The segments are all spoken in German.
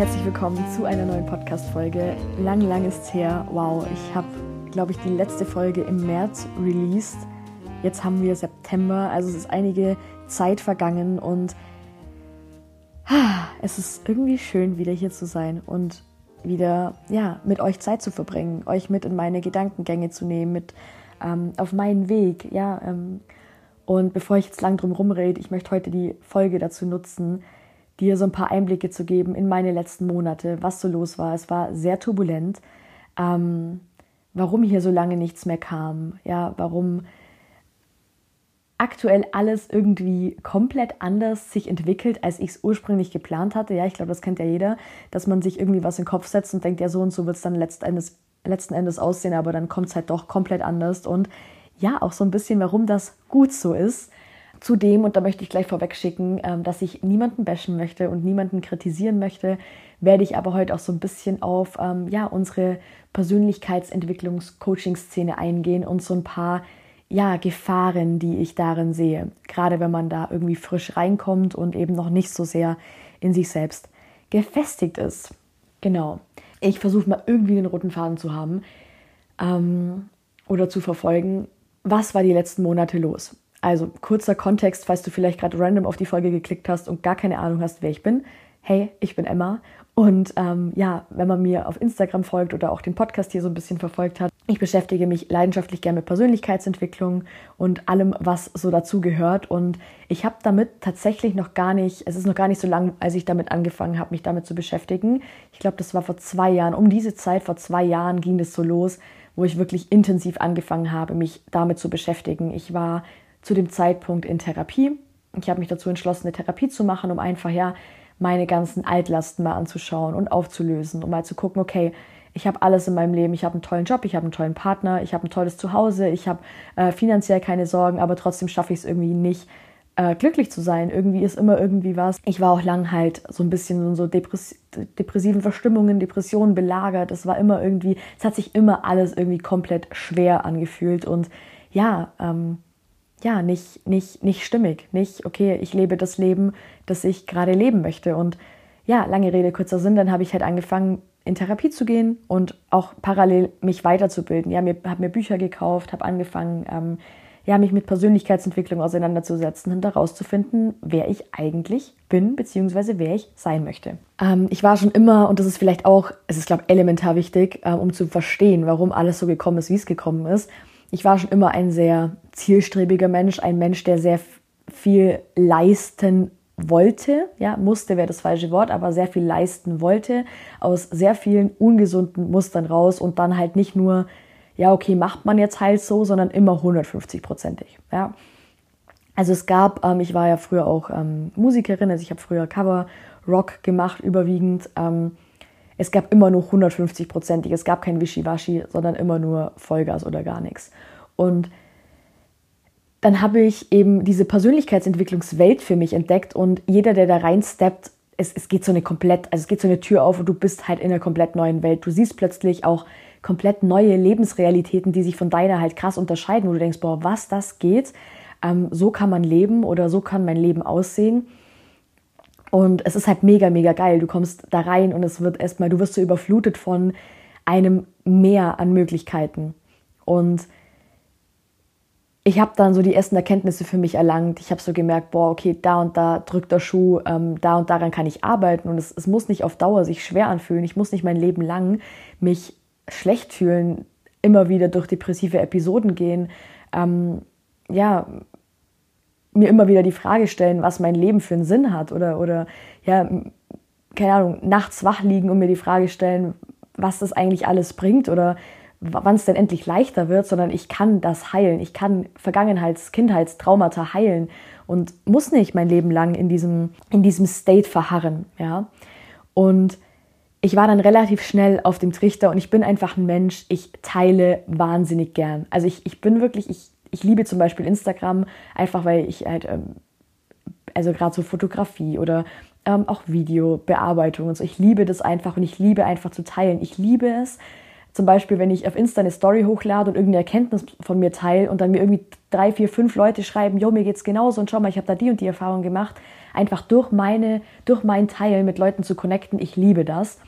Herzlich willkommen zu einer neuen Podcast-Folge. Lang, lang ist her. Wow, ich habe, glaube ich, die letzte Folge im März released. Jetzt haben wir September, also es ist einige Zeit vergangen und es ist irgendwie schön, wieder hier zu sein und wieder ja, mit euch Zeit zu verbringen, euch mit in meine Gedankengänge zu nehmen, mit ähm, auf meinen Weg. Ja, ähm, und bevor ich jetzt lang drum rumrede, ich möchte heute die Folge dazu nutzen, dir so ein paar Einblicke zu geben in meine letzten Monate, was so los war. Es war sehr turbulent. Ähm, warum hier so lange nichts mehr kam, ja, warum aktuell alles irgendwie komplett anders sich entwickelt, als ich es ursprünglich geplant hatte. Ja, ich glaube, das kennt ja jeder, dass man sich irgendwie was in den Kopf setzt und denkt, ja, so und so wird es dann letzten letzten Endes aussehen, aber dann kommt es halt doch komplett anders. Und ja, auch so ein bisschen, warum das gut so ist. Zudem, und da möchte ich gleich vorweg schicken, ähm, dass ich niemanden bashen möchte und niemanden kritisieren möchte, werde ich aber heute auch so ein bisschen auf ähm, ja, unsere Persönlichkeitsentwicklungs-Coaching-Szene eingehen und so ein paar ja, Gefahren, die ich darin sehe. Gerade wenn man da irgendwie frisch reinkommt und eben noch nicht so sehr in sich selbst gefestigt ist. Genau. Ich versuche mal irgendwie den roten Faden zu haben ähm, oder zu verfolgen. Was war die letzten Monate los? Also kurzer Kontext, falls du vielleicht gerade random auf die Folge geklickt hast und gar keine Ahnung hast, wer ich bin. Hey, ich bin Emma. Und ähm, ja, wenn man mir auf Instagram folgt oder auch den Podcast hier so ein bisschen verfolgt hat, ich beschäftige mich leidenschaftlich gerne mit Persönlichkeitsentwicklung und allem, was so dazu gehört. Und ich habe damit tatsächlich noch gar nicht, es ist noch gar nicht so lang, als ich damit angefangen habe, mich damit zu beschäftigen. Ich glaube, das war vor zwei Jahren. Um diese Zeit, vor zwei Jahren, ging das so los, wo ich wirklich intensiv angefangen habe, mich damit zu beschäftigen. Ich war zu dem Zeitpunkt in Therapie. Ich habe mich dazu entschlossen, eine Therapie zu machen, um einfach ja meine ganzen Altlasten mal anzuschauen und aufzulösen, um mal zu gucken, okay, ich habe alles in meinem Leben, ich habe einen tollen Job, ich habe einen tollen Partner, ich habe ein tolles Zuhause, ich habe äh, finanziell keine Sorgen, aber trotzdem schaffe ich es irgendwie nicht, äh, glücklich zu sein. Irgendwie ist immer irgendwie was. Ich war auch lang halt so ein bisschen in so Depress depressiven Verstimmungen, Depressionen belagert. Es war immer irgendwie, es hat sich immer alles irgendwie komplett schwer angefühlt und ja, ähm, ja, nicht, nicht, nicht stimmig. Nicht, okay, ich lebe das Leben, das ich gerade leben möchte. Und ja, lange Rede, kurzer Sinn, dann habe ich halt angefangen, in Therapie zu gehen und auch parallel mich weiterzubilden. Ja, mir, habe mir Bücher gekauft, habe angefangen, ähm, ja, mich mit Persönlichkeitsentwicklung auseinanderzusetzen und herauszufinden, wer ich eigentlich bin, beziehungsweise wer ich sein möchte. Ähm, ich war schon immer, und das ist vielleicht auch, es ist, glaube ich, elementar wichtig, äh, um zu verstehen, warum alles so gekommen ist, wie es gekommen ist, ich war schon immer ein sehr zielstrebiger Mensch, ein Mensch, der sehr viel leisten wollte, ja, musste wäre das falsche Wort, aber sehr viel leisten wollte, aus sehr vielen ungesunden Mustern raus und dann halt nicht nur, ja, okay, macht man jetzt halt so, sondern immer 150-prozentig, ja. Also es gab, ähm, ich war ja früher auch ähm, Musikerin, also ich habe früher Cover Rock gemacht, überwiegend. Ähm, es gab immer nur 150-prozentig, es gab kein Wischiwaschi, sondern immer nur Vollgas oder gar nichts. Und dann habe ich eben diese Persönlichkeitsentwicklungswelt für mich entdeckt und jeder, der da reinsteppt, es, es geht so eine komplett, also es geht so eine Tür auf und du bist halt in einer komplett neuen Welt. Du siehst plötzlich auch komplett neue Lebensrealitäten, die sich von deiner halt krass unterscheiden, wo du denkst, boah, was das geht, ähm, so kann man leben oder so kann mein Leben aussehen. Und es ist halt mega, mega geil. Du kommst da rein und es wird erstmal, du wirst so überflutet von einem Meer an Möglichkeiten. Und ich habe dann so die ersten Erkenntnisse für mich erlangt. Ich habe so gemerkt, boah, okay, da und da drückt der Schuh, ähm, da und daran kann ich arbeiten. Und es, es muss nicht auf Dauer sich schwer anfühlen. Ich muss nicht mein Leben lang mich schlecht fühlen, immer wieder durch depressive Episoden gehen. Ähm, ja, mir immer wieder die Frage stellen, was mein Leben für einen Sinn hat oder, oder ja, keine Ahnung, nachts wach liegen und mir die Frage stellen, was das eigentlich alles bringt oder wann es denn endlich leichter wird, sondern ich kann das heilen. Ich kann Vergangenheits-, Kindheitstraumata heilen und muss nicht mein Leben lang in diesem, in diesem State verharren. Ja? Und ich war dann relativ schnell auf dem Trichter und ich bin einfach ein Mensch, ich teile wahnsinnig gern. Also ich, ich bin wirklich, ich ich liebe zum Beispiel Instagram, einfach weil ich halt, ähm, also gerade so Fotografie oder ähm, auch Videobearbeitung und so, ich liebe das einfach und ich liebe einfach zu teilen. Ich liebe es, zum Beispiel, wenn ich auf Insta eine Story hochlade und irgendeine Erkenntnis von mir teile und dann mir irgendwie drei, vier, fünf Leute schreiben, jo, mir geht's genauso und schau mal, ich habe da die und die Erfahrung gemacht, einfach durch meine, durch mein Teil mit Leuten zu connecten, ich liebe das.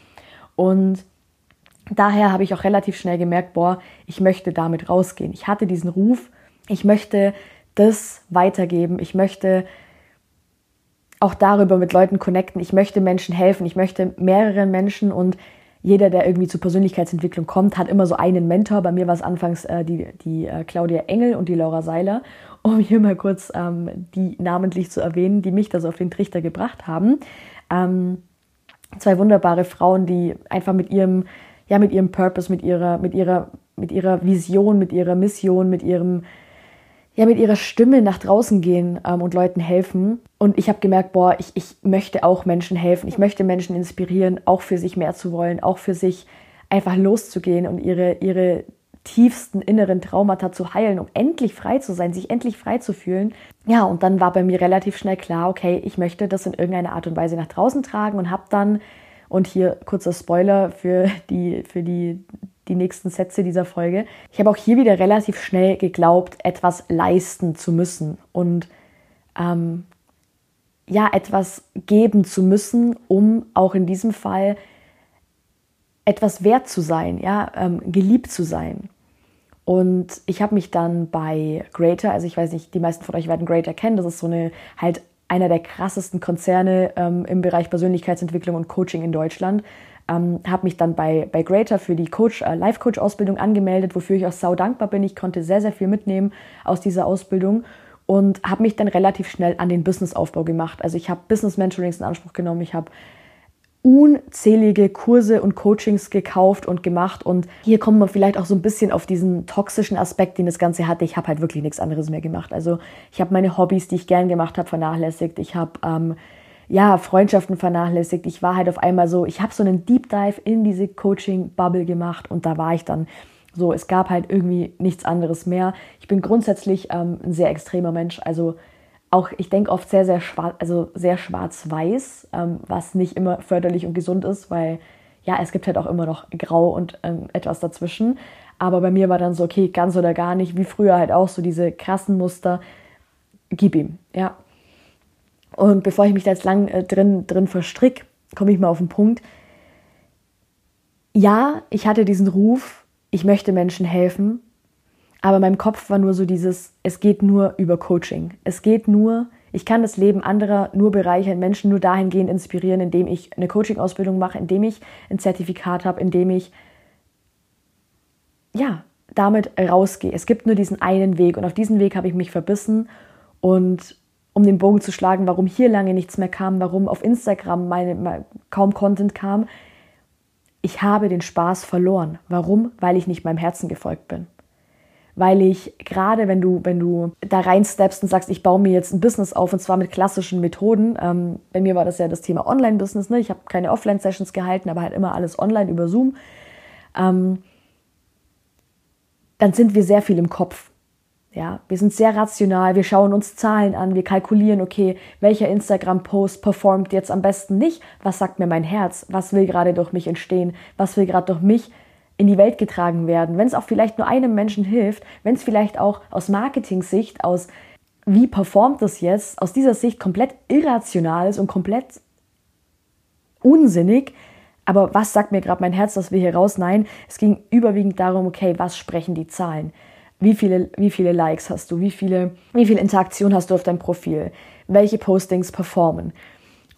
Und daher habe ich auch relativ schnell gemerkt, boah, ich möchte damit rausgehen. Ich hatte diesen Ruf, ich möchte das weitergeben, ich möchte auch darüber mit Leuten connecten, ich möchte Menschen helfen, ich möchte mehreren Menschen und jeder, der irgendwie zur Persönlichkeitsentwicklung kommt, hat immer so einen Mentor. Bei mir war es anfangs äh, die, die äh, Claudia Engel und die Laura Seiler, um hier mal kurz ähm, die namentlich zu erwähnen, die mich da so auf den Trichter gebracht haben. Ähm, zwei wunderbare Frauen, die einfach mit ihrem, ja, mit ihrem Purpose, mit ihrer, mit ihrer, mit ihrer Vision, mit ihrer Mission, mit ihrem ja mit ihrer Stimme nach draußen gehen ähm, und Leuten helfen. Und ich habe gemerkt, boah, ich, ich möchte auch Menschen helfen. Ich möchte Menschen inspirieren, auch für sich mehr zu wollen, auch für sich einfach loszugehen und ihre, ihre tiefsten inneren Traumata zu heilen, um endlich frei zu sein, sich endlich frei zu fühlen. Ja, und dann war bei mir relativ schnell klar, okay, ich möchte das in irgendeiner Art und Weise nach draußen tragen und habe dann, und hier kurzer Spoiler für die, für die die nächsten Sätze dieser Folge. Ich habe auch hier wieder relativ schnell geglaubt, etwas leisten zu müssen und ähm, ja, etwas geben zu müssen, um auch in diesem Fall etwas wert zu sein, ja, ähm, geliebt zu sein. Und ich habe mich dann bei Greater, also ich weiß nicht, die meisten von euch werden Greater kennen, das ist so eine halt einer der krassesten Konzerne ähm, im Bereich Persönlichkeitsentwicklung und Coaching in Deutschland. Ähm, habe mich dann bei, bei Greater für die Coach, äh, Life-Coach-Ausbildung angemeldet, wofür ich auch sau dankbar bin. Ich konnte sehr, sehr viel mitnehmen aus dieser Ausbildung und habe mich dann relativ schnell an den Businessaufbau gemacht. Also ich habe Business-Mentorings in Anspruch genommen, ich habe unzählige Kurse und Coachings gekauft und gemacht. Und hier kommt man vielleicht auch so ein bisschen auf diesen toxischen Aspekt, den das Ganze hatte. Ich habe halt wirklich nichts anderes mehr gemacht. Also ich habe meine Hobbys, die ich gern gemacht habe, vernachlässigt. Ich habe ähm, ja, Freundschaften vernachlässigt. Ich war halt auf einmal so, ich habe so einen Deep Dive in diese Coaching-Bubble gemacht und da war ich dann so, es gab halt irgendwie nichts anderes mehr. Ich bin grundsätzlich ähm, ein sehr extremer Mensch, also auch, ich denke oft sehr, sehr schwarz, also sehr schwarz-weiß, ähm, was nicht immer förderlich und gesund ist, weil ja, es gibt halt auch immer noch Grau und ähm, etwas dazwischen. Aber bei mir war dann so, okay, ganz oder gar nicht, wie früher halt auch so diese krassen Muster, gib ihm, ja. Und bevor ich mich da jetzt lang äh, drin, drin verstrick, komme ich mal auf den Punkt. Ja, ich hatte diesen Ruf, ich möchte Menschen helfen, aber in meinem Kopf war nur so dieses, es geht nur über Coaching. Es geht nur, ich kann das Leben anderer nur bereichern, Menschen nur dahingehend inspirieren, indem ich eine Coaching-Ausbildung mache, indem ich ein Zertifikat habe, indem ich, ja, damit rausgehe. Es gibt nur diesen einen Weg und auf diesen Weg habe ich mich verbissen und um den Bogen zu schlagen, warum hier lange nichts mehr kam, warum auf Instagram meine, kaum Content kam. Ich habe den Spaß verloren. Warum? Weil ich nicht meinem Herzen gefolgt bin. Weil ich gerade, wenn du, wenn du da reinsteppst und sagst, ich baue mir jetzt ein Business auf und zwar mit klassischen Methoden. Ähm, bei mir war das ja das Thema Online-Business. Ne? Ich habe keine Offline-Sessions gehalten, aber halt immer alles online über Zoom. Ähm, dann sind wir sehr viel im Kopf. Ja, wir sind sehr rational, wir schauen uns Zahlen an, wir kalkulieren, okay, welcher Instagram-Post performt jetzt am besten nicht? Was sagt mir mein Herz? Was will gerade durch mich entstehen? Was will gerade durch mich in die Welt getragen werden? Wenn es auch vielleicht nur einem Menschen hilft, wenn es vielleicht auch aus Marketing-Sicht, aus wie performt das jetzt, aus dieser Sicht komplett irrational ist und komplett unsinnig, aber was sagt mir gerade mein Herz, dass wir hier raus? Nein, es ging überwiegend darum, okay, was sprechen die Zahlen? Wie viele, wie viele Likes hast du? Wie viele, wie viel Interaktion hast du auf deinem Profil? Welche Postings performen?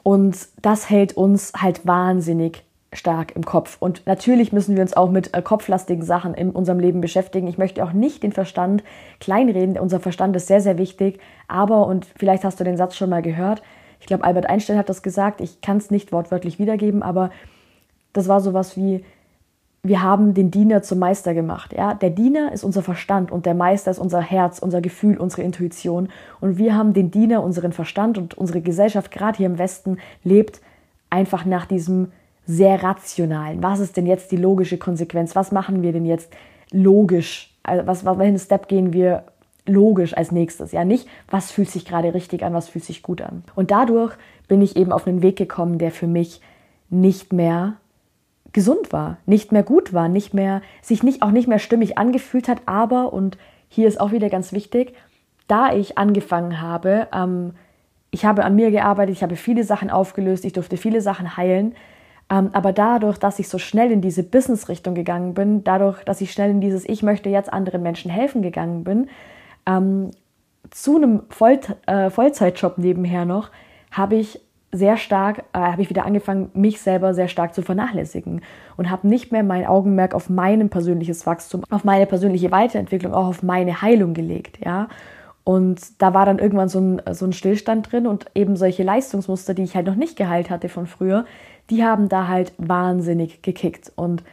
Und das hält uns halt wahnsinnig stark im Kopf. Und natürlich müssen wir uns auch mit äh, kopflastigen Sachen in unserem Leben beschäftigen. Ich möchte auch nicht den Verstand kleinreden. Unser Verstand ist sehr, sehr wichtig. Aber, und vielleicht hast du den Satz schon mal gehört, ich glaube, Albert Einstein hat das gesagt, ich kann es nicht wortwörtlich wiedergeben, aber das war sowas wie, wir haben den Diener zum Meister gemacht. Ja? Der Diener ist unser Verstand und der Meister ist unser Herz, unser Gefühl, unsere Intuition. Und wir haben den Diener, unseren Verstand und unsere Gesellschaft, gerade hier im Westen, lebt einfach nach diesem sehr rationalen. Was ist denn jetzt die logische Konsequenz? Was machen wir denn jetzt logisch? Also was, welchen Step gehen wir logisch als nächstes? Ja, nicht, was fühlt sich gerade richtig an, was fühlt sich gut an. Und dadurch bin ich eben auf einen Weg gekommen, der für mich nicht mehr gesund war, nicht mehr gut war, nicht mehr, sich nicht, auch nicht mehr stimmig angefühlt hat, aber, und hier ist auch wieder ganz wichtig, da ich angefangen habe, ähm, ich habe an mir gearbeitet, ich habe viele Sachen aufgelöst, ich durfte viele Sachen heilen, ähm, aber dadurch, dass ich so schnell in diese Business-Richtung gegangen bin, dadurch, dass ich schnell in dieses Ich möchte jetzt anderen Menschen helfen gegangen bin, ähm, zu einem Voll äh, Vollzeitjob nebenher noch, habe ich sehr stark, äh, habe ich wieder angefangen, mich selber sehr stark zu vernachlässigen und habe nicht mehr mein Augenmerk auf mein persönliches Wachstum, auf meine persönliche Weiterentwicklung, auch auf meine Heilung gelegt, ja. Und da war dann irgendwann so ein, so ein Stillstand drin und eben solche Leistungsmuster, die ich halt noch nicht geheilt hatte von früher, die haben da halt wahnsinnig gekickt. Und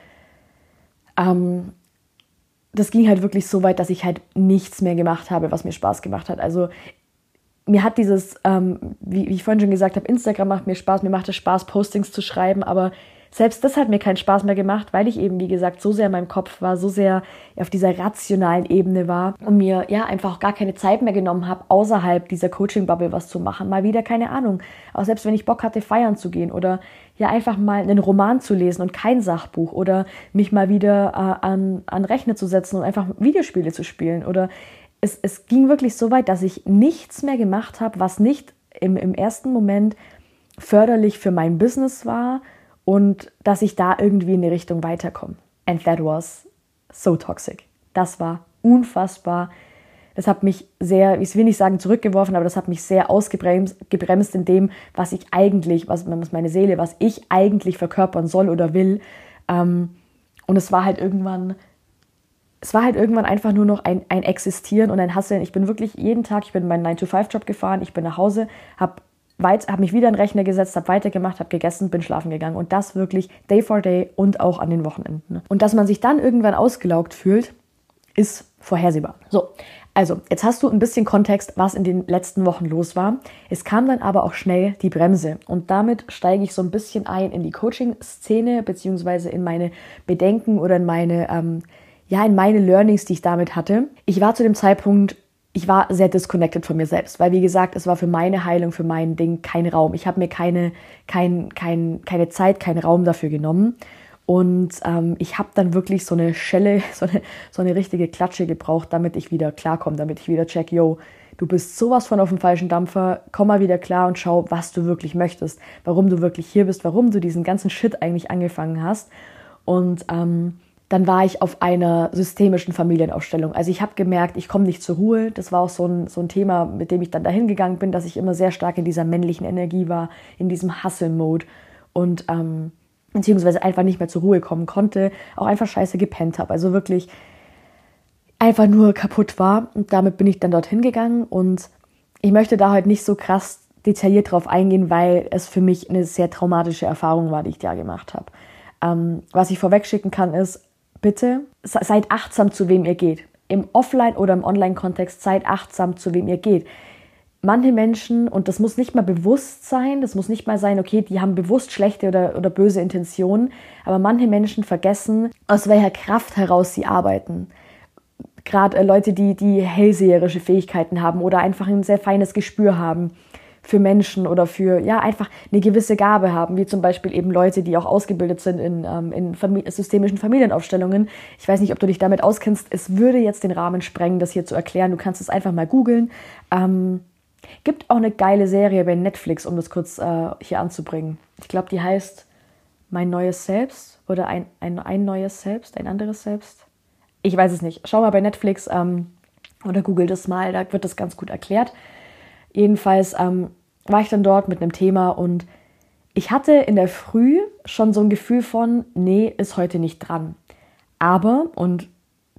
ähm, das ging halt wirklich so weit, dass ich halt nichts mehr gemacht habe, was mir Spaß gemacht hat. Also mir hat dieses, ähm, wie, wie, ich vorhin schon gesagt habe, Instagram macht mir Spaß, mir macht es Spaß, Postings zu schreiben, aber selbst das hat mir keinen Spaß mehr gemacht, weil ich eben, wie gesagt, so sehr in meinem Kopf war, so sehr auf dieser rationalen Ebene war und mir ja einfach gar keine Zeit mehr genommen habe, außerhalb dieser Coaching-Bubble was zu machen. Mal wieder keine Ahnung. Auch selbst wenn ich Bock hatte, feiern zu gehen oder ja einfach mal einen Roman zu lesen und kein Sachbuch oder mich mal wieder äh, an, an Rechner zu setzen und einfach Videospiele zu spielen oder es, es ging wirklich so weit, dass ich nichts mehr gemacht habe, was nicht im, im ersten Moment förderlich für mein Business war und dass ich da irgendwie in die Richtung weiterkomme. And that was so toxic. Das war unfassbar. Das hat mich sehr, ich will nicht sagen zurückgeworfen, aber das hat mich sehr ausgebremst gebremst in dem, was ich eigentlich, was, was meine Seele, was ich eigentlich verkörpern soll oder will. Ähm, und es war halt irgendwann es war halt irgendwann einfach nur noch ein, ein Existieren und ein Hasseln. Ich bin wirklich jeden Tag, ich bin meinen 9-to-5-Job gefahren, ich bin nach Hause, habe hab mich wieder in den Rechner gesetzt, habe weitergemacht, habe gegessen, bin schlafen gegangen. Und das wirklich day for day und auch an den Wochenenden. Und dass man sich dann irgendwann ausgelaugt fühlt, ist vorhersehbar. So, also jetzt hast du ein bisschen Kontext, was in den letzten Wochen los war. Es kam dann aber auch schnell die Bremse. Und damit steige ich so ein bisschen ein in die Coaching-Szene, beziehungsweise in meine Bedenken oder in meine... Ähm, ja, in meine Learnings, die ich damit hatte. Ich war zu dem Zeitpunkt, ich war sehr disconnected von mir selbst, weil wie gesagt, es war für meine Heilung, für mein Ding kein Raum. Ich habe mir keine, kein, kein, keine Zeit, keinen Raum dafür genommen. Und ähm, ich habe dann wirklich so eine Schelle, so eine, so eine richtige Klatsche gebraucht, damit ich wieder klarkomme, damit ich wieder check, yo, du bist sowas von auf dem falschen Dampfer, komm mal wieder klar und schau, was du wirklich möchtest, warum du wirklich hier bist, warum du diesen ganzen Shit eigentlich angefangen hast. Und ähm, dann war ich auf einer systemischen Familienausstellung. Also ich habe gemerkt, ich komme nicht zur Ruhe. Das war auch so ein, so ein Thema, mit dem ich dann dahin gegangen bin, dass ich immer sehr stark in dieser männlichen Energie war, in diesem Hustle-Mode und ähm, beziehungsweise einfach nicht mehr zur Ruhe kommen konnte, auch einfach scheiße gepennt habe. Also wirklich einfach nur kaputt war. Und damit bin ich dann dorthin gegangen und ich möchte da halt nicht so krass detailliert drauf eingehen, weil es für mich eine sehr traumatische Erfahrung war, die ich da gemacht habe. Ähm, was ich vorweg schicken kann, ist, bitte seid achtsam, zu wem ihr geht. Im Offline- oder im Online-Kontext seid achtsam, zu wem ihr geht. Manche Menschen, und das muss nicht mal bewusst sein, das muss nicht mal sein, okay, die haben bewusst schlechte oder, oder böse Intentionen, aber manche Menschen vergessen, aus welcher Kraft heraus sie arbeiten. Gerade äh, Leute, die, die hellseherische Fähigkeiten haben oder einfach ein sehr feines Gespür haben für Menschen oder für ja einfach eine gewisse Gabe haben, wie zum Beispiel eben Leute, die auch ausgebildet sind in, ähm, in Famili systemischen Familienaufstellungen. Ich weiß nicht, ob du dich damit auskennst. Es würde jetzt den Rahmen sprengen, das hier zu erklären. Du kannst es einfach mal googeln. Ähm, gibt auch eine geile Serie bei Netflix, um das kurz äh, hier anzubringen. Ich glaube, die heißt Mein neues Selbst oder ein, ein, ein neues Selbst, ein anderes Selbst. Ich weiß es nicht. Schau mal bei Netflix ähm, oder google das mal, da wird das ganz gut erklärt. Jedenfalls ähm, war ich dann dort mit einem Thema und ich hatte in der Früh schon so ein Gefühl von, nee, ist heute nicht dran. Aber, und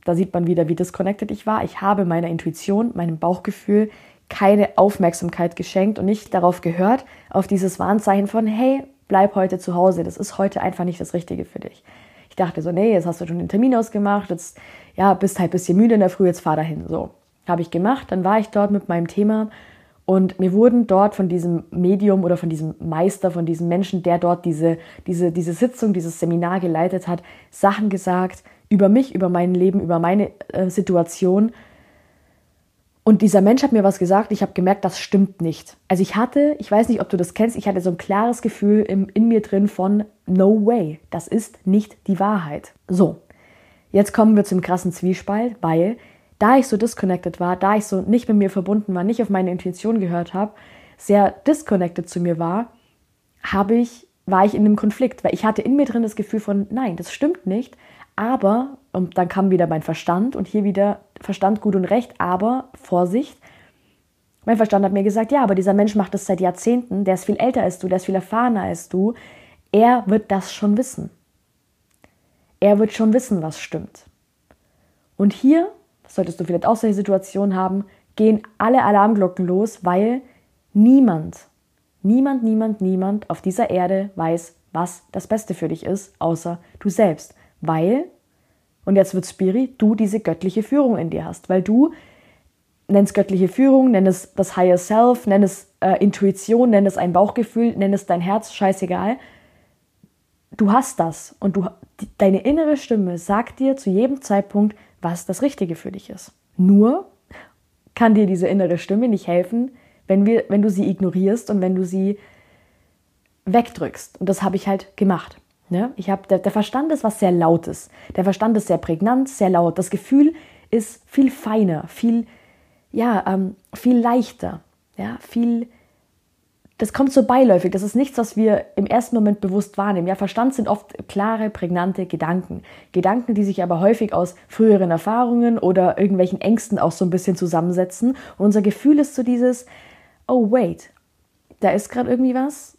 da sieht man wieder, wie disconnected ich war, ich habe meiner Intuition, meinem Bauchgefühl keine Aufmerksamkeit geschenkt und nicht darauf gehört, auf dieses Warnzeichen von, hey, bleib heute zu Hause, das ist heute einfach nicht das Richtige für dich. Ich dachte so, nee, jetzt hast du schon den Termin ausgemacht, jetzt ja, bist halt ein bisschen müde in der Früh, jetzt fahr dahin. So, habe ich gemacht, dann war ich dort mit meinem Thema und mir wurden dort von diesem Medium oder von diesem Meister, von diesem Menschen, der dort diese, diese, diese Sitzung, dieses Seminar geleitet hat, Sachen gesagt über mich, über mein Leben, über meine äh, Situation. Und dieser Mensch hat mir was gesagt, ich habe gemerkt, das stimmt nicht. Also ich hatte, ich weiß nicht, ob du das kennst, ich hatte so ein klares Gefühl in, in mir drin von No way, das ist nicht die Wahrheit. So, jetzt kommen wir zum krassen Zwiespalt, weil da ich so disconnected war, da ich so nicht mit mir verbunden war, nicht auf meine Intuition gehört habe, sehr disconnected zu mir war, habe ich, war ich in einem Konflikt, weil ich hatte in mir drin das Gefühl von, nein, das stimmt nicht, aber, und dann kam wieder mein Verstand und hier wieder Verstand gut und recht, aber Vorsicht. Mein Verstand hat mir gesagt, ja, aber dieser Mensch macht das seit Jahrzehnten, der ist viel älter als du, der ist viel erfahrener als du. Er wird das schon wissen. Er wird schon wissen, was stimmt. Und hier, solltest du vielleicht auch solche Situationen haben, gehen alle Alarmglocken los, weil niemand, niemand, niemand, niemand auf dieser Erde weiß, was das Beste für dich ist, außer du selbst weil, und jetzt wird Spiri, du diese göttliche Führung in dir hast, weil du nenn es göttliche Führung, nenn es das Higher Self, nenn es äh, Intuition, nenn es ein Bauchgefühl, nenn es dein Herz, scheißegal. Du hast das und du, deine innere Stimme sagt dir zu jedem Zeitpunkt, was das Richtige für dich ist. Nur kann dir diese innere Stimme nicht helfen, wenn, wir, wenn du sie ignorierst und wenn du sie wegdrückst. Und das habe ich halt gemacht. Ne? Ich habe der, der Verstand ist was sehr Lautes. Der Verstand ist sehr prägnant, sehr laut. Das Gefühl ist viel feiner, viel ja, ähm, viel leichter, ja, viel. Das kommt so beiläufig. Das ist nichts, was wir im ersten Moment bewusst wahrnehmen. Ja, Verstand sind oft klare, prägnante Gedanken. Gedanken, die sich aber häufig aus früheren Erfahrungen oder irgendwelchen Ängsten auch so ein bisschen zusammensetzen. Und unser Gefühl ist so dieses, oh wait, da ist gerade irgendwie was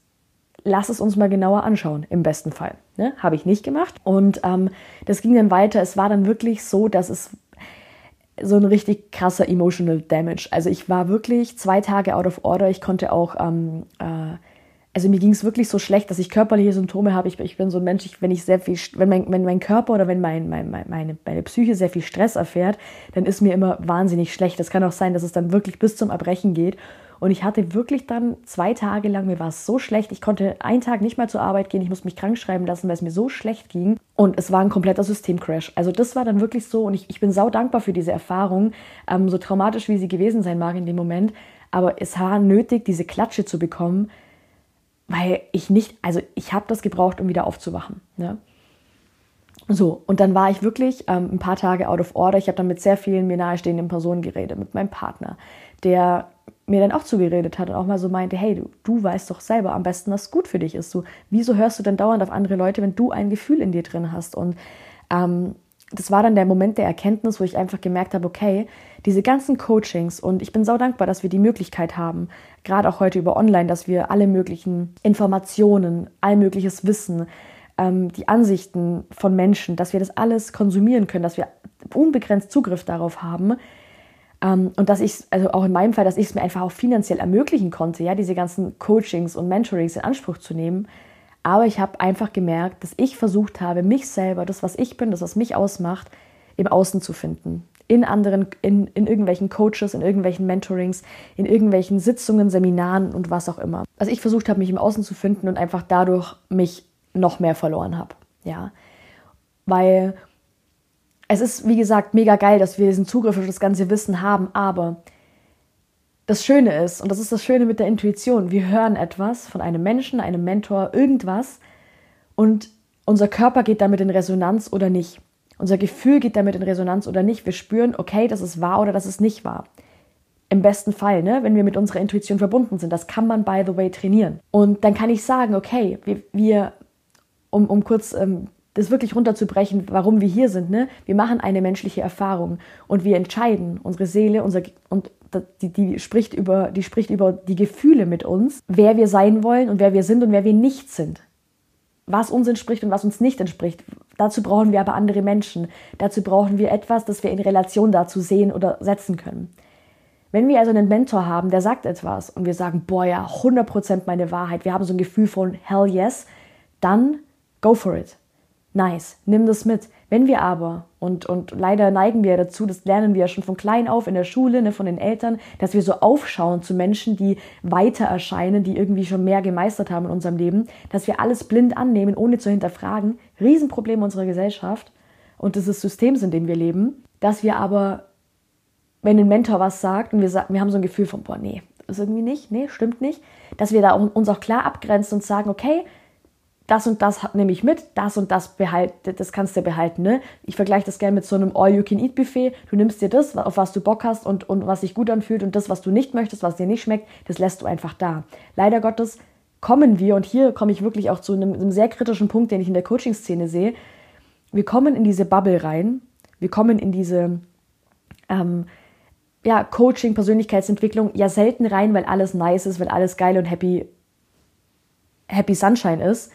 lass es uns mal genauer anschauen, im besten Fall. Ne? Habe ich nicht gemacht. Und ähm, das ging dann weiter. Es war dann wirklich so, dass es so ein richtig krasser emotional damage. Also ich war wirklich zwei Tage out of order. Ich konnte auch, ähm, äh, also mir ging es wirklich so schlecht, dass ich körperliche Symptome habe. Ich, ich bin so ein Mensch, ich, wenn ich sehr viel, wenn mein, wenn mein Körper oder wenn mein, mein, meine, meine Psyche sehr viel Stress erfährt, dann ist mir immer wahnsinnig schlecht. Das kann auch sein, dass es dann wirklich bis zum Erbrechen geht. Und ich hatte wirklich dann zwei Tage lang, mir war es so schlecht, ich konnte einen Tag nicht mal zur Arbeit gehen, ich musste mich krank schreiben lassen, weil es mir so schlecht ging. Und es war ein kompletter Systemcrash. Also das war dann wirklich so und ich, ich bin sau dankbar für diese Erfahrung, ähm, so traumatisch wie sie gewesen sein mag in dem Moment. Aber es war nötig, diese Klatsche zu bekommen, weil ich nicht, also ich habe das gebraucht, um wieder aufzuwachen. Ne? So, und dann war ich wirklich ähm, ein paar Tage out of order. Ich habe dann mit sehr vielen mir nahestehenden Personen geredet, mit meinem Partner, der mir dann auch zugeredet hat und auch mal so meinte, hey, du, du weißt doch selber am besten, was gut für dich ist. So, wieso hörst du denn dauernd auf andere Leute, wenn du ein Gefühl in dir drin hast? Und ähm, das war dann der Moment der Erkenntnis, wo ich einfach gemerkt habe, okay, diese ganzen Coachings und ich bin sau dankbar, dass wir die Möglichkeit haben, gerade auch heute über Online, dass wir alle möglichen Informationen, all mögliches Wissen, ähm, die Ansichten von Menschen, dass wir das alles konsumieren können, dass wir unbegrenzt Zugriff darauf haben, und dass ich, also auch in meinem Fall, dass ich es mir einfach auch finanziell ermöglichen konnte, ja, diese ganzen Coachings und Mentorings in Anspruch zu nehmen. Aber ich habe einfach gemerkt, dass ich versucht habe, mich selber, das, was ich bin, das, was mich ausmacht, im Außen zu finden. In anderen, in, in irgendwelchen Coaches, in irgendwelchen Mentorings, in irgendwelchen Sitzungen, Seminaren und was auch immer. Also ich versucht habe, mich im Außen zu finden und einfach dadurch mich noch mehr verloren habe. Ja. Weil es ist, wie gesagt, mega geil, dass wir diesen Zugriff auf das ganze Wissen haben, aber das Schöne ist, und das ist das Schöne mit der Intuition, wir hören etwas von einem Menschen, einem Mentor, irgendwas und unser Körper geht damit in Resonanz oder nicht. Unser Gefühl geht damit in Resonanz oder nicht. Wir spüren, okay, das ist wahr oder das ist nicht wahr. Im besten Fall, ne, wenn wir mit unserer Intuition verbunden sind. Das kann man, by the way, trainieren. Und dann kann ich sagen, okay, wir, wir um, um kurz ähm, das wirklich runterzubrechen, warum wir hier sind. Ne? Wir machen eine menschliche Erfahrung und wir entscheiden, unsere Seele, unser, und die, die, spricht über, die spricht über die Gefühle mit uns, wer wir sein wollen und wer wir sind und wer wir nicht sind. Was uns entspricht und was uns nicht entspricht. Dazu brauchen wir aber andere Menschen. Dazu brauchen wir etwas, das wir in Relation dazu sehen oder setzen können. Wenn wir also einen Mentor haben, der sagt etwas und wir sagen, boah ja, 100% meine Wahrheit, wir haben so ein Gefühl von hell yes, dann go for it nice, nimm das mit. Wenn wir aber, und, und leider neigen wir dazu, das lernen wir ja schon von klein auf in der Schule, ne, von den Eltern, dass wir so aufschauen zu Menschen, die weiter erscheinen, die irgendwie schon mehr gemeistert haben in unserem Leben, dass wir alles blind annehmen, ohne zu hinterfragen. Riesenproblem unserer Gesellschaft und des Systems, in dem wir leben, dass wir aber wenn ein Mentor was sagt und wir, wir haben so ein Gefühl von, boah, nee, ist irgendwie nicht, nee, stimmt nicht, dass wir da uns auch klar abgrenzen und sagen, okay, das und das nehme ich mit, das und das behalte, das kannst du behalten. Ne? Ich vergleiche das gerne mit so einem All-You-Can-Eat-Buffet. Du nimmst dir das, auf was du Bock hast und, und was sich gut anfühlt und das, was du nicht möchtest, was dir nicht schmeckt, das lässt du einfach da. Leider Gottes kommen wir, und hier komme ich wirklich auch zu einem, einem sehr kritischen Punkt, den ich in der Coaching-Szene sehe, wir kommen in diese Bubble rein, wir kommen in diese ähm, ja, Coaching, Persönlichkeitsentwicklung ja selten rein, weil alles nice ist, weil alles geil und happy, happy Sunshine ist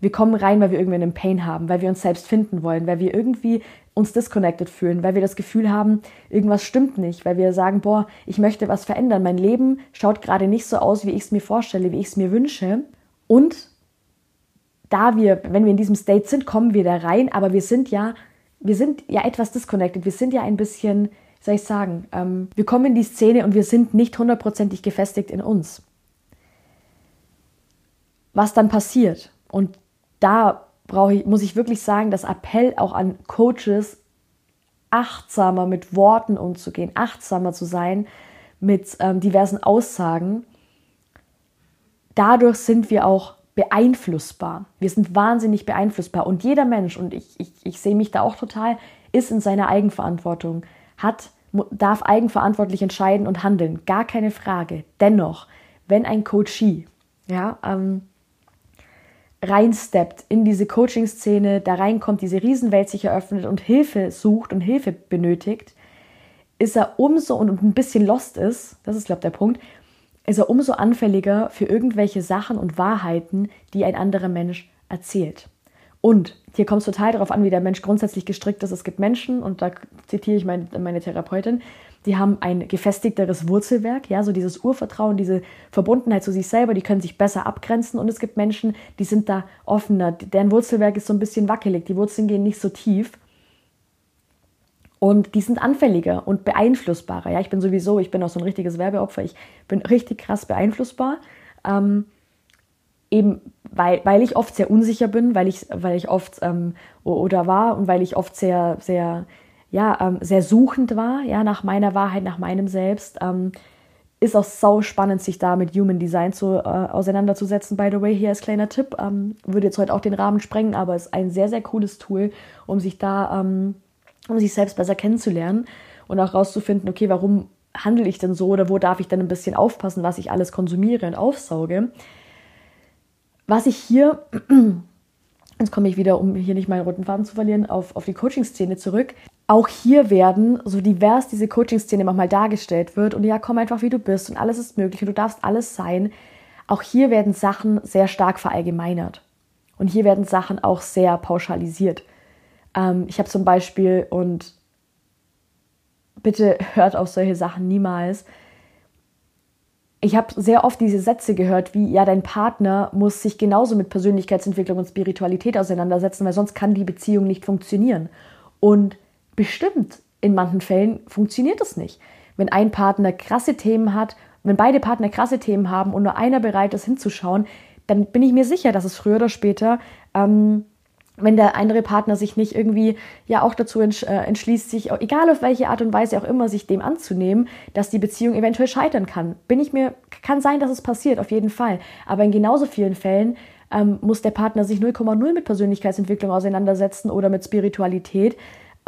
wir kommen rein, weil wir irgendwie einen Pain haben, weil wir uns selbst finden wollen, weil wir irgendwie uns disconnected fühlen, weil wir das Gefühl haben, irgendwas stimmt nicht, weil wir sagen, boah, ich möchte was verändern. Mein Leben schaut gerade nicht so aus, wie ich es mir vorstelle, wie ich es mir wünsche. Und da wir, wenn wir in diesem State sind, kommen wir da rein, aber wir sind ja, wir sind ja etwas disconnected. Wir sind ja ein bisschen, wie soll ich sagen, ähm, wir kommen in die Szene und wir sind nicht hundertprozentig gefestigt in uns. Was dann passiert? Und da brauche ich, muss ich wirklich sagen, das Appell auch an Coaches, achtsamer mit Worten umzugehen, achtsamer zu sein mit ähm, diversen Aussagen. Dadurch sind wir auch beeinflussbar. Wir sind wahnsinnig beeinflussbar. Und jeder Mensch, und ich, ich, ich sehe mich da auch total, ist in seiner Eigenverantwortung, hat, darf eigenverantwortlich entscheiden und handeln. Gar keine Frage. Dennoch, wenn ein Coachie, ja, ähm, reinsteppt in diese Coaching-Szene, da reinkommt, diese Riesenwelt sich eröffnet und Hilfe sucht und Hilfe benötigt, ist er umso und ein bisschen lost ist, das ist, glaube ich, der Punkt, ist er umso anfälliger für irgendwelche Sachen und Wahrheiten, die ein anderer Mensch erzählt. Und hier kommt es total darauf an, wie der Mensch grundsätzlich gestrickt ist. Es gibt Menschen, und da zitiere ich meine, meine Therapeutin, die haben ein gefestigteres Wurzelwerk, ja, so dieses Urvertrauen, diese Verbundenheit zu sich selber, die können sich besser abgrenzen. Und es gibt Menschen, die sind da offener, deren Wurzelwerk ist so ein bisschen wackelig, die Wurzeln gehen nicht so tief. Und die sind anfälliger und beeinflussbarer, ja, ich bin sowieso, ich bin auch so ein richtiges Werbeopfer, ich bin richtig krass beeinflussbar, ähm, eben weil, weil ich oft sehr unsicher bin, weil ich, weil ich oft ähm, oder war und weil ich oft sehr, sehr ja, ähm, sehr suchend war, ja, nach meiner Wahrheit, nach meinem Selbst. Ähm, ist auch sau spannend, sich da mit Human Design zu, äh, auseinanderzusetzen. By the way, hier als kleiner Tipp, ähm, würde jetzt heute auch den Rahmen sprengen, aber ist ein sehr, sehr cooles Tool, um sich da, ähm, um sich selbst besser kennenzulernen und auch rauszufinden, okay, warum handle ich denn so oder wo darf ich denn ein bisschen aufpassen, was ich alles konsumiere und aufsauge. Was ich hier, jetzt komme ich wieder, um hier nicht meinen roten Faden zu verlieren, auf, auf die Coaching-Szene zurück auch hier werden, so divers diese Coaching-Szene manchmal dargestellt wird und ja, komm einfach wie du bist und alles ist möglich und du darfst alles sein, auch hier werden Sachen sehr stark verallgemeinert. Und hier werden Sachen auch sehr pauschalisiert. Ähm, ich habe zum Beispiel, und bitte hört auf solche Sachen niemals, ich habe sehr oft diese Sätze gehört, wie ja, dein Partner muss sich genauso mit Persönlichkeitsentwicklung und Spiritualität auseinandersetzen, weil sonst kann die Beziehung nicht funktionieren. Und Bestimmt, in manchen Fällen funktioniert das nicht. Wenn ein Partner krasse Themen hat, wenn beide Partner krasse Themen haben und nur einer bereit ist hinzuschauen, dann bin ich mir sicher, dass es früher oder später, ähm, wenn der andere Partner sich nicht irgendwie ja auch dazu äh, entschließt, sich, egal auf welche Art und Weise auch immer, sich dem anzunehmen, dass die Beziehung eventuell scheitern kann. Bin ich mir, kann sein, dass es passiert, auf jeden Fall. Aber in genauso vielen Fällen ähm, muss der Partner sich 0,0 mit Persönlichkeitsentwicklung auseinandersetzen oder mit Spiritualität,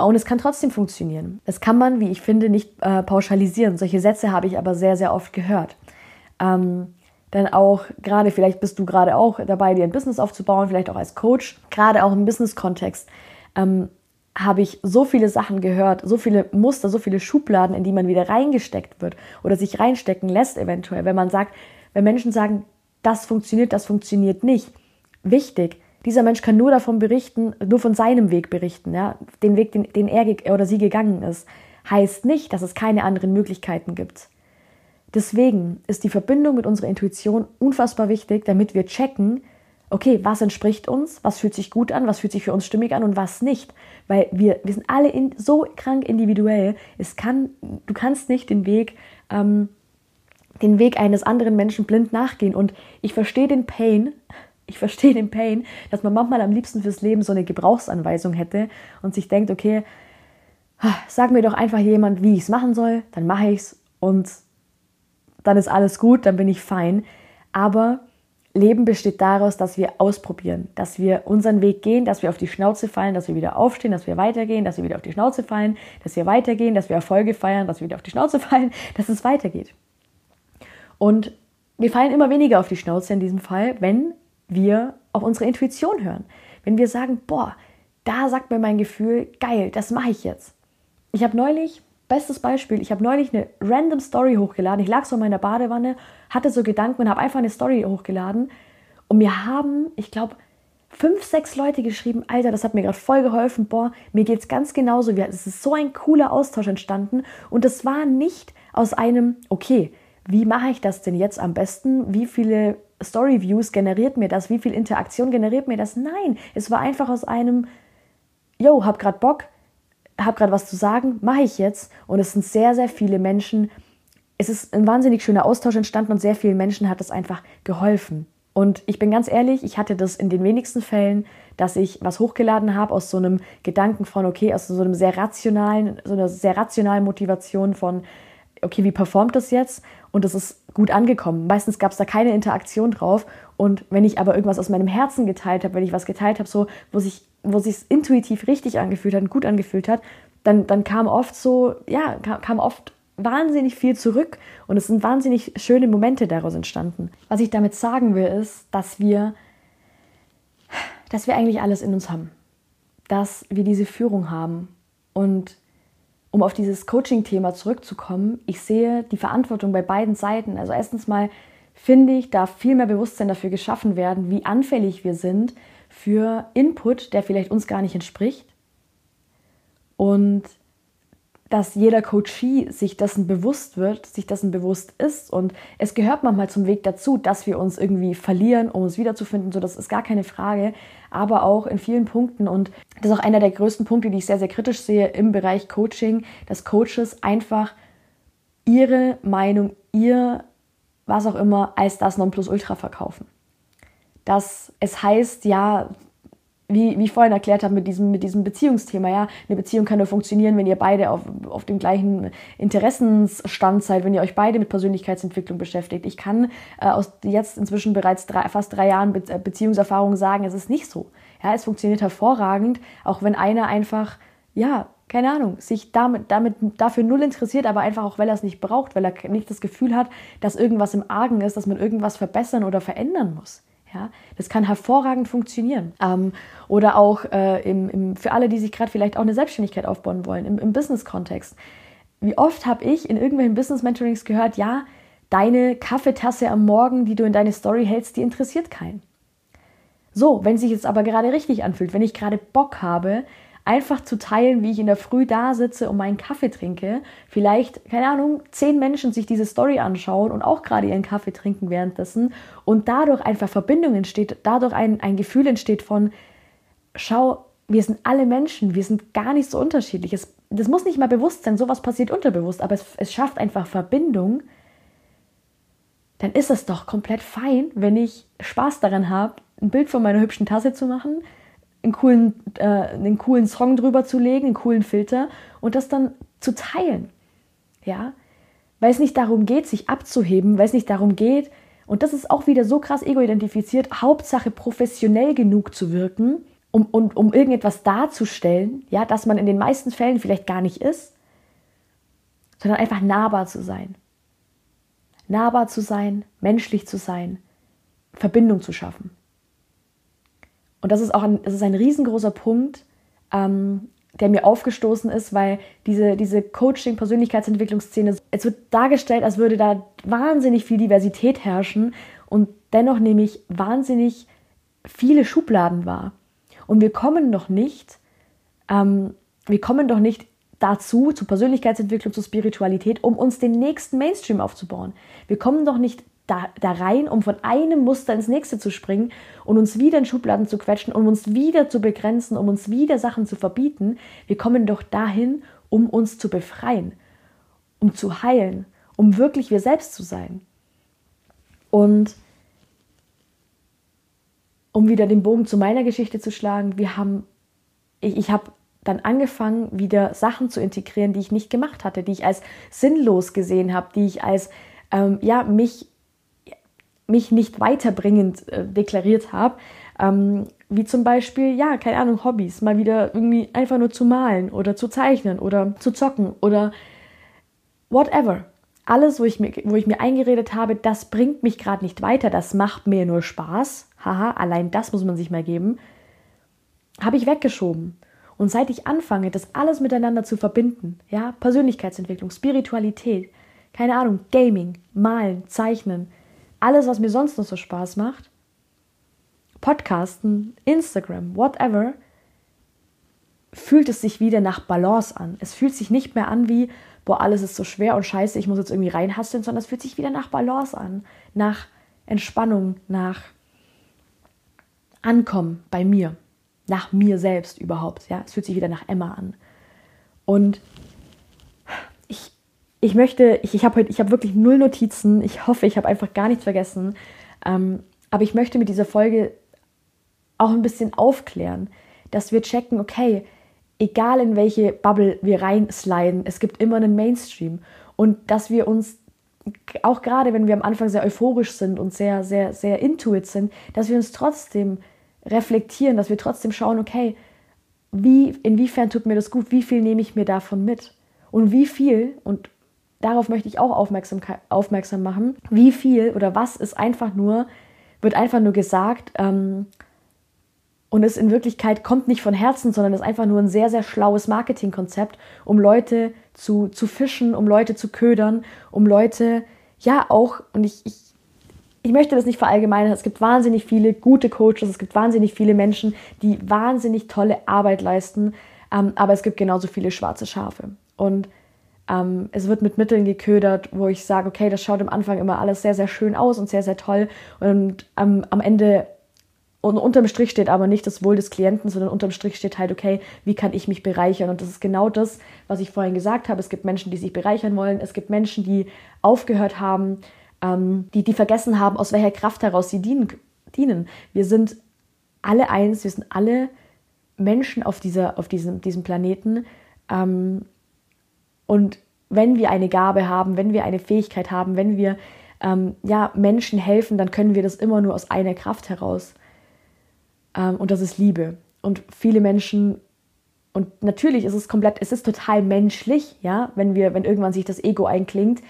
und es kann trotzdem funktionieren. Das kann man, wie ich finde, nicht äh, pauschalisieren. Solche Sätze habe ich aber sehr, sehr oft gehört. Ähm, dann auch, gerade vielleicht bist du gerade auch dabei, dir ein Business aufzubauen, vielleicht auch als Coach, gerade auch im Business-Kontext, ähm, habe ich so viele Sachen gehört, so viele Muster, so viele Schubladen, in die man wieder reingesteckt wird oder sich reinstecken lässt eventuell, wenn man sagt, wenn Menschen sagen, das funktioniert, das funktioniert nicht. Wichtig, dieser Mensch kann nur davon berichten, nur von seinem Weg berichten, ja, den Weg, den, den er oder sie gegangen ist, heißt nicht, dass es keine anderen Möglichkeiten gibt. Deswegen ist die Verbindung mit unserer Intuition unfassbar wichtig, damit wir checken, okay, was entspricht uns, was fühlt sich gut an, was fühlt sich für uns stimmig an und was nicht. Weil wir, wir sind alle in, so krank individuell. Es kann, du kannst nicht den Weg, ähm, den Weg eines anderen Menschen blind nachgehen. Und ich verstehe den Pain, ich verstehe den Pain, dass man manchmal am liebsten fürs Leben so eine Gebrauchsanweisung hätte und sich denkt, okay, sag mir doch einfach jemand, wie ich es machen soll, dann mache ich es und dann ist alles gut, dann bin ich fein. Aber Leben besteht daraus, dass wir ausprobieren, dass wir unseren Weg gehen, dass wir auf die Schnauze fallen, dass wir wieder aufstehen, dass wir weitergehen, dass wir wieder auf die Schnauze fallen, dass wir weitergehen, dass wir Erfolge feiern, dass wir wieder auf die Schnauze fallen, dass es weitergeht. Und wir fallen immer weniger auf die Schnauze in diesem Fall, wenn wir auf unsere Intuition hören. Wenn wir sagen, boah, da sagt mir mein Gefühl, geil, das mache ich jetzt. Ich habe neulich, bestes Beispiel, ich habe neulich eine random Story hochgeladen. Ich lag so in meiner Badewanne, hatte so Gedanken und habe einfach eine Story hochgeladen. Und mir haben, ich glaube, fünf, sechs Leute geschrieben, Alter, das hat mir gerade voll geholfen, boah, mir geht es ganz genauso. Es ist so ein cooler Austausch entstanden. Und das war nicht aus einem, okay, wie mache ich das denn jetzt am besten? Wie viele Story-Views generiert mir das? Wie viel Interaktion generiert mir das? Nein, es war einfach aus einem, yo, hab grad Bock, hab grad was zu sagen, mache ich jetzt. Und es sind sehr, sehr viele Menschen, es ist ein wahnsinnig schöner Austausch entstanden und sehr vielen Menschen hat es einfach geholfen. Und ich bin ganz ehrlich, ich hatte das in den wenigsten Fällen, dass ich was hochgeladen habe aus so einem Gedanken von, okay, aus so einem sehr rationalen, so einer sehr rationalen Motivation von, okay, wie performt das jetzt? Und das ist gut angekommen. Meistens gab es da keine Interaktion drauf. Und wenn ich aber irgendwas aus meinem Herzen geteilt habe, wenn ich was geteilt habe, so, wo sich wo sich intuitiv richtig angefühlt hat und gut angefühlt hat, dann, dann kam oft so, ja, kam, kam oft wahnsinnig viel zurück und es sind wahnsinnig schöne Momente daraus entstanden. Was ich damit sagen will, ist, dass wir, dass wir eigentlich alles in uns haben. Dass wir diese Führung haben und um auf dieses Coaching-Thema zurückzukommen, ich sehe die Verantwortung bei beiden Seiten. Also erstens mal finde ich, darf viel mehr Bewusstsein dafür geschaffen werden, wie anfällig wir sind für Input, der vielleicht uns gar nicht entspricht. Und dass jeder Coachee sich dessen bewusst wird, sich dessen bewusst ist. Und es gehört manchmal zum Weg dazu, dass wir uns irgendwie verlieren, um uns wiederzufinden. So, das ist gar keine Frage. Aber auch in vielen Punkten. Und das ist auch einer der größten Punkte, die ich sehr, sehr kritisch sehe im Bereich Coaching, dass Coaches einfach ihre Meinung, ihr was auch immer, als das Nonplusultra verkaufen. Dass es heißt, ja, wie, wie ich vorhin erklärt habe mit diesem, mit diesem Beziehungsthema, ja, eine Beziehung kann nur funktionieren, wenn ihr beide auf, auf dem gleichen Interessensstand seid, wenn ihr euch beide mit Persönlichkeitsentwicklung beschäftigt. Ich kann äh, aus jetzt inzwischen bereits drei, fast drei Jahren Be äh, Beziehungserfahrung sagen, es ist nicht so. Ja, es funktioniert hervorragend, auch wenn einer einfach, ja, keine Ahnung, sich damit, damit dafür null interessiert, aber einfach auch, weil er es nicht braucht, weil er nicht das Gefühl hat, dass irgendwas im Argen ist, dass man irgendwas verbessern oder verändern muss. Ja, das kann hervorragend funktionieren. Ähm, oder auch äh, im, im, für alle, die sich gerade vielleicht auch eine Selbstständigkeit aufbauen wollen, im, im Business-Kontext. Wie oft habe ich in irgendwelchen Business-Mentorings gehört, ja, deine Kaffeetasse am Morgen, die du in deine Story hältst, die interessiert keinen. So, wenn sich jetzt aber gerade richtig anfühlt, wenn ich gerade Bock habe, einfach zu teilen, wie ich in der Früh da sitze und meinen Kaffee trinke. Vielleicht, keine Ahnung, zehn Menschen sich diese Story anschauen und auch gerade ihren Kaffee trinken währenddessen und dadurch einfach Verbindung entsteht, dadurch ein, ein Gefühl entsteht von, schau, wir sind alle Menschen, wir sind gar nicht so unterschiedlich. Es, das muss nicht mal bewusst sein, sowas passiert unterbewusst, aber es, es schafft einfach Verbindung. Dann ist es doch komplett fein, wenn ich Spaß daran habe, ein Bild von meiner hübschen Tasse zu machen, einen coolen, äh, einen coolen Song drüber zu legen, einen coolen Filter und das dann zu teilen. Ja, weil es nicht darum geht, sich abzuheben, weil es nicht darum geht, und das ist auch wieder so krass ego-identifiziert, Hauptsache professionell genug zu wirken, um, um, um irgendetwas darzustellen, ja, dass man in den meisten Fällen vielleicht gar nicht ist, sondern einfach nahbar zu sein. Nahbar zu sein, menschlich zu sein, Verbindung zu schaffen. Und das ist auch ein, das ist ein riesengroßer Punkt, ähm, der mir aufgestoßen ist, weil diese, diese Coaching-Persönlichkeitsentwicklungsszene, es wird dargestellt, als würde da wahnsinnig viel Diversität herrschen und dennoch nehme ich wahnsinnig viele Schubladen wahr. Und wir kommen noch nicht, ähm, wir kommen doch nicht dazu, zu Persönlichkeitsentwicklung, zu Spiritualität, um uns den nächsten Mainstream aufzubauen. Wir kommen doch nicht da, da rein, um von einem Muster ins nächste zu springen und uns wieder in Schubladen zu quetschen, um uns wieder zu begrenzen, um uns wieder Sachen zu verbieten. Wir kommen doch dahin, um uns zu befreien, um zu heilen, um wirklich wir selbst zu sein. Und um wieder den Bogen zu meiner Geschichte zu schlagen, wir haben, ich, ich habe dann angefangen, wieder Sachen zu integrieren, die ich nicht gemacht hatte, die ich als sinnlos gesehen habe, die ich als ähm, ja mich mich nicht weiterbringend äh, deklariert habe, ähm, wie zum Beispiel ja keine Ahnung Hobbys, mal wieder irgendwie einfach nur zu malen oder zu zeichnen oder zu zocken oder whatever. Alles, wo ich mir, wo ich mir eingeredet habe, das bringt mich gerade nicht weiter, das macht mir nur Spaß. Haha, allein das muss man sich mal geben. Habe ich weggeschoben. Und seit ich anfange, das alles miteinander zu verbinden, ja, Persönlichkeitsentwicklung, Spiritualität, keine Ahnung, Gaming, Malen, Zeichnen, alles, was mir sonst noch so Spaß macht, Podcasten, Instagram, whatever, fühlt es sich wieder nach Balance an. Es fühlt sich nicht mehr an wie, boah, alles ist so schwer und scheiße, ich muss jetzt irgendwie reinhasteln, sondern es fühlt sich wieder nach Balance an, nach Entspannung, nach Ankommen bei mir nach mir selbst überhaupt. Ja, es fühlt sich wieder nach Emma an. Und ich, möchte, ich, ich habe heute, ich habe wirklich null Notizen. Ich hoffe, ich habe einfach gar nichts vergessen. Ähm, aber ich möchte mit dieser Folge auch ein bisschen aufklären, dass wir checken, okay, egal in welche Bubble wir reinsliden, es gibt immer einen Mainstream. Und dass wir uns auch gerade wenn wir am Anfang sehr euphorisch sind und sehr, sehr, sehr intuit sind, dass wir uns trotzdem reflektieren, dass wir trotzdem schauen, okay, wie, inwiefern tut mir das gut, wie viel nehme ich mir davon mit und wie viel, und darauf möchte ich auch aufmerksam, aufmerksam machen, wie viel oder was ist einfach nur, wird einfach nur gesagt ähm, und es in Wirklichkeit kommt nicht von Herzen, sondern ist einfach nur ein sehr, sehr schlaues Marketingkonzept, um Leute zu, zu fischen, um Leute zu ködern, um Leute, ja auch, und ich, ich ich möchte das nicht verallgemeinern. Es gibt wahnsinnig viele gute Coaches, es gibt wahnsinnig viele Menschen, die wahnsinnig tolle Arbeit leisten, ähm, aber es gibt genauso viele schwarze Schafe. Und ähm, es wird mit Mitteln geködert, wo ich sage, okay, das schaut am Anfang immer alles sehr, sehr schön aus und sehr, sehr toll. Und ähm, am Ende und unterm Strich steht aber nicht das Wohl des Klienten, sondern unterm Strich steht halt, okay, wie kann ich mich bereichern? Und das ist genau das, was ich vorhin gesagt habe. Es gibt Menschen, die sich bereichern wollen. Es gibt Menschen, die aufgehört haben, ähm, die, die vergessen haben, aus welcher Kraft heraus sie dienen. dienen. Wir sind alle eins, wir sind alle Menschen auf, dieser, auf diesem, diesem Planeten. Ähm, und wenn wir eine Gabe haben, wenn wir eine Fähigkeit haben, wenn wir ähm, ja, Menschen helfen, dann können wir das immer nur aus einer Kraft heraus. Ähm, und das ist Liebe. Und viele Menschen, und natürlich ist es komplett, es ist total menschlich, ja, wenn wir, wenn irgendwann sich das Ego einklingt,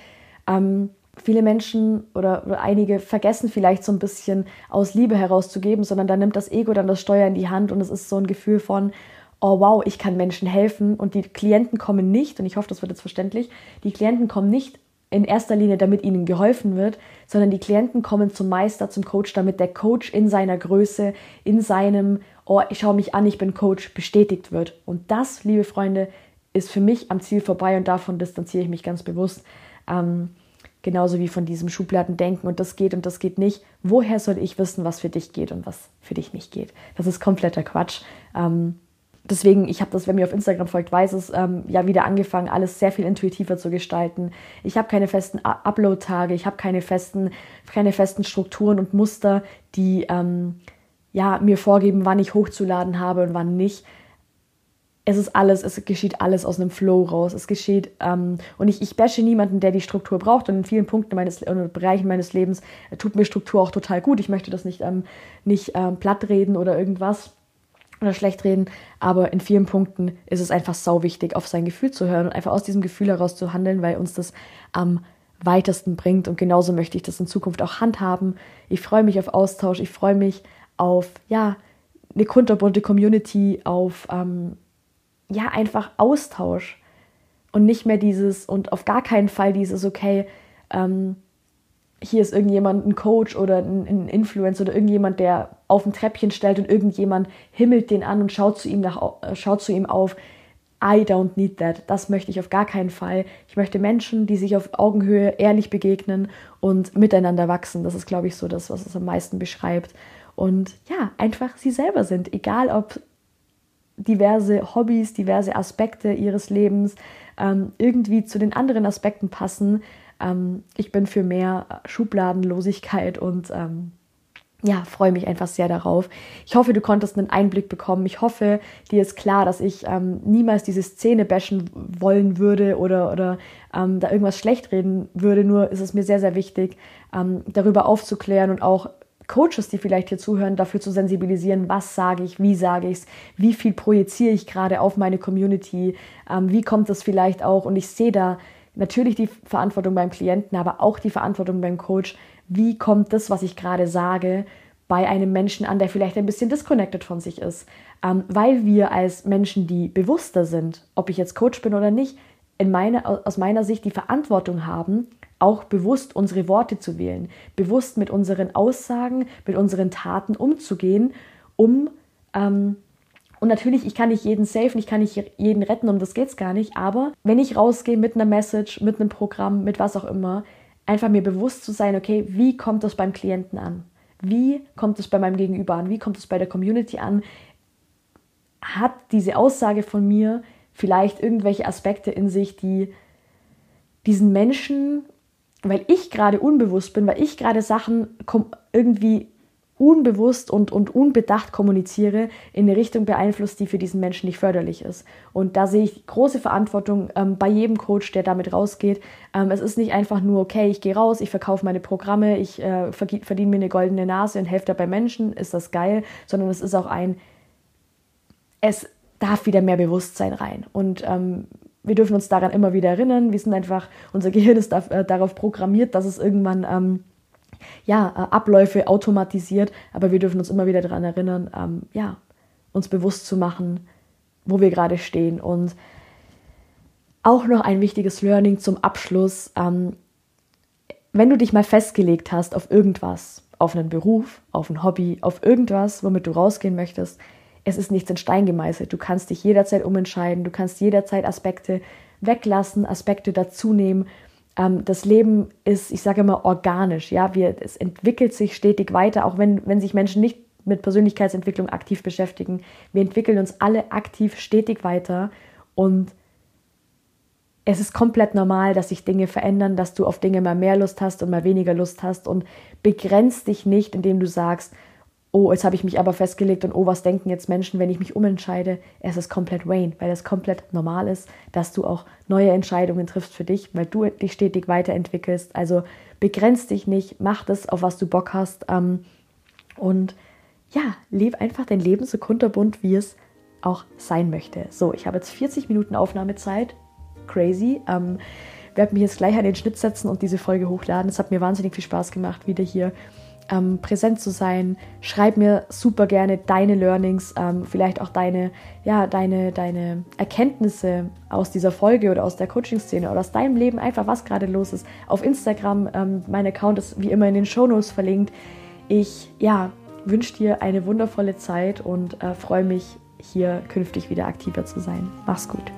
ähm, viele Menschen oder, oder, einige vergessen vielleicht so ein bisschen aus Liebe herauszugeben, sondern da nimmt das Ego dann das Steuer in die Hand und es ist so ein Gefühl von, oh wow, ich kann Menschen helfen und die Klienten kommen nicht, und ich hoffe, das wird jetzt verständlich, die Klienten kommen nicht in erster Linie, damit ihnen geholfen wird, sondern die Klienten kommen zum Meister, zum Coach, damit der Coach in seiner Größe, in seinem, oh, ich schaue mich an, ich bin Coach, bestätigt wird. Und das, liebe Freunde, ist für mich am Ziel vorbei und davon distanziere ich mich ganz bewusst. Ähm, Genauso wie von diesem Schubladendenken und das geht und das geht nicht. Woher soll ich wissen, was für dich geht und was für dich nicht geht? Das ist kompletter Quatsch. Ähm, deswegen, ich habe das, wenn mir auf Instagram folgt, weiß es, ähm, ja wieder angefangen, alles sehr viel intuitiver zu gestalten. Ich habe keine festen Upload-Tage, ich habe keine festen, keine festen Strukturen und Muster, die ähm, ja, mir vorgeben, wann ich hochzuladen habe und wann nicht es ist alles, es geschieht alles aus einem Flow raus. Es geschieht, ähm, und ich, ich bashe niemanden, der die Struktur braucht. Und in vielen Punkten meines und Bereichen meines Lebens äh, tut mir Struktur auch total gut. Ich möchte das nicht, ähm, nicht ähm, platt reden oder irgendwas oder schlecht reden, aber in vielen Punkten ist es einfach sau wichtig, auf sein Gefühl zu hören und einfach aus diesem Gefühl heraus zu handeln, weil uns das am weitesten bringt. Und genauso möchte ich das in Zukunft auch handhaben. Ich freue mich auf Austausch, ich freue mich auf, ja, eine kunterbunte Community, auf ähm, ja, einfach Austausch und nicht mehr dieses und auf gar keinen Fall dieses, okay, ähm, hier ist irgendjemand ein Coach oder ein, ein Influencer oder irgendjemand, der auf ein Treppchen stellt und irgendjemand himmelt den an und schaut zu ihm, nach, äh, schaut zu ihm auf. I don't need that. Das möchte ich auf gar keinen Fall. Ich möchte Menschen, die sich auf Augenhöhe ehrlich begegnen und miteinander wachsen. Das ist, glaube ich, so das, was es am meisten beschreibt. Und ja, einfach sie selber sind. Egal, ob diverse Hobbys, diverse Aspekte ihres Lebens ähm, irgendwie zu den anderen Aspekten passen. Ähm, ich bin für mehr Schubladenlosigkeit und ähm, ja, freue mich einfach sehr darauf. Ich hoffe, du konntest einen Einblick bekommen. Ich hoffe, dir ist klar, dass ich ähm, niemals diese Szene bashen wollen würde oder, oder ähm, da irgendwas schlecht reden würde. Nur ist es mir sehr, sehr wichtig, ähm, darüber aufzuklären und auch Coaches, die vielleicht hier zuhören, dafür zu sensibilisieren, was sage ich, wie sage ich es, wie viel projiziere ich gerade auf meine Community, ähm, wie kommt das vielleicht auch. Und ich sehe da natürlich die Verantwortung beim Klienten, aber auch die Verantwortung beim Coach, wie kommt das, was ich gerade sage, bei einem Menschen an, der vielleicht ein bisschen disconnected von sich ist. Ähm, weil wir als Menschen, die bewusster sind, ob ich jetzt Coach bin oder nicht, in meine, aus meiner Sicht die Verantwortung haben, auch bewusst unsere Worte zu wählen, bewusst mit unseren Aussagen, mit unseren Taten umzugehen, um ähm, und natürlich, ich kann nicht jeden safen, ich kann nicht jeden retten, um das geht es gar nicht. Aber wenn ich rausgehe mit einer Message, mit einem Programm, mit was auch immer, einfach mir bewusst zu sein, okay, wie kommt das beim Klienten an? Wie kommt es bei meinem Gegenüber an? Wie kommt es bei der Community an? Hat diese Aussage von mir vielleicht irgendwelche Aspekte in sich, die diesen Menschen, weil ich gerade unbewusst bin, weil ich gerade Sachen irgendwie unbewusst und, und unbedacht kommuniziere, in eine Richtung beeinflusst, die für diesen Menschen nicht förderlich ist. Und da sehe ich große Verantwortung ähm, bei jedem Coach, der damit rausgeht. Ähm, es ist nicht einfach nur, okay, ich gehe raus, ich verkaufe meine Programme, ich äh, verdiene mir eine goldene Nase und helfe dabei Menschen, ist das geil, sondern es ist auch ein, es darf wieder mehr Bewusstsein rein. Und ähm, wir dürfen uns daran immer wieder erinnern. Wir sind einfach, unser Gehirn ist da, äh, darauf programmiert, dass es irgendwann ähm, ja, äh, Abläufe automatisiert, aber wir dürfen uns immer wieder daran erinnern, ähm, ja, uns bewusst zu machen, wo wir gerade stehen. Und auch noch ein wichtiges Learning zum Abschluss. Ähm, wenn du dich mal festgelegt hast auf irgendwas, auf einen Beruf, auf ein Hobby, auf irgendwas, womit du rausgehen möchtest, es ist nichts in Stein gemeißelt. Du kannst dich jederzeit umentscheiden, du kannst jederzeit Aspekte weglassen, Aspekte dazunehmen ähm, das Leben ist, ich sage immer, organisch. Ja, wir, es entwickelt sich stetig weiter, auch wenn, wenn sich Menschen nicht mit Persönlichkeitsentwicklung aktiv beschäftigen. Wir entwickeln uns alle aktiv stetig weiter und es ist komplett normal, dass sich Dinge verändern, dass du auf Dinge mal mehr Lust hast und mal weniger Lust hast und begrenzt dich nicht, indem du sagst, oh, jetzt habe ich mich aber festgelegt und oh, was denken jetzt Menschen, wenn ich mich umentscheide? Es ist komplett Wayne, weil es komplett normal ist, dass du auch neue Entscheidungen triffst für dich, weil du dich stetig weiterentwickelst. Also begrenz dich nicht, mach das, auf was du Bock hast ähm, und ja, lebe einfach dein Leben so kunterbunt, wie es auch sein möchte. So, ich habe jetzt 40 Minuten Aufnahmezeit. Crazy. Ähm, werde mich jetzt gleich an den Schnitt setzen und diese Folge hochladen. Es hat mir wahnsinnig viel Spaß gemacht, wieder hier ähm, präsent zu sein. Schreib mir super gerne deine Learnings, ähm, vielleicht auch deine, ja, deine, deine Erkenntnisse aus dieser Folge oder aus der Coaching-Szene oder aus deinem Leben, einfach was gerade los ist. Auf Instagram, ähm, mein Account ist wie immer in den Shownotes verlinkt. Ich, ja, wünsche dir eine wundervolle Zeit und äh, freue mich, hier künftig wieder aktiver zu sein. Mach's gut.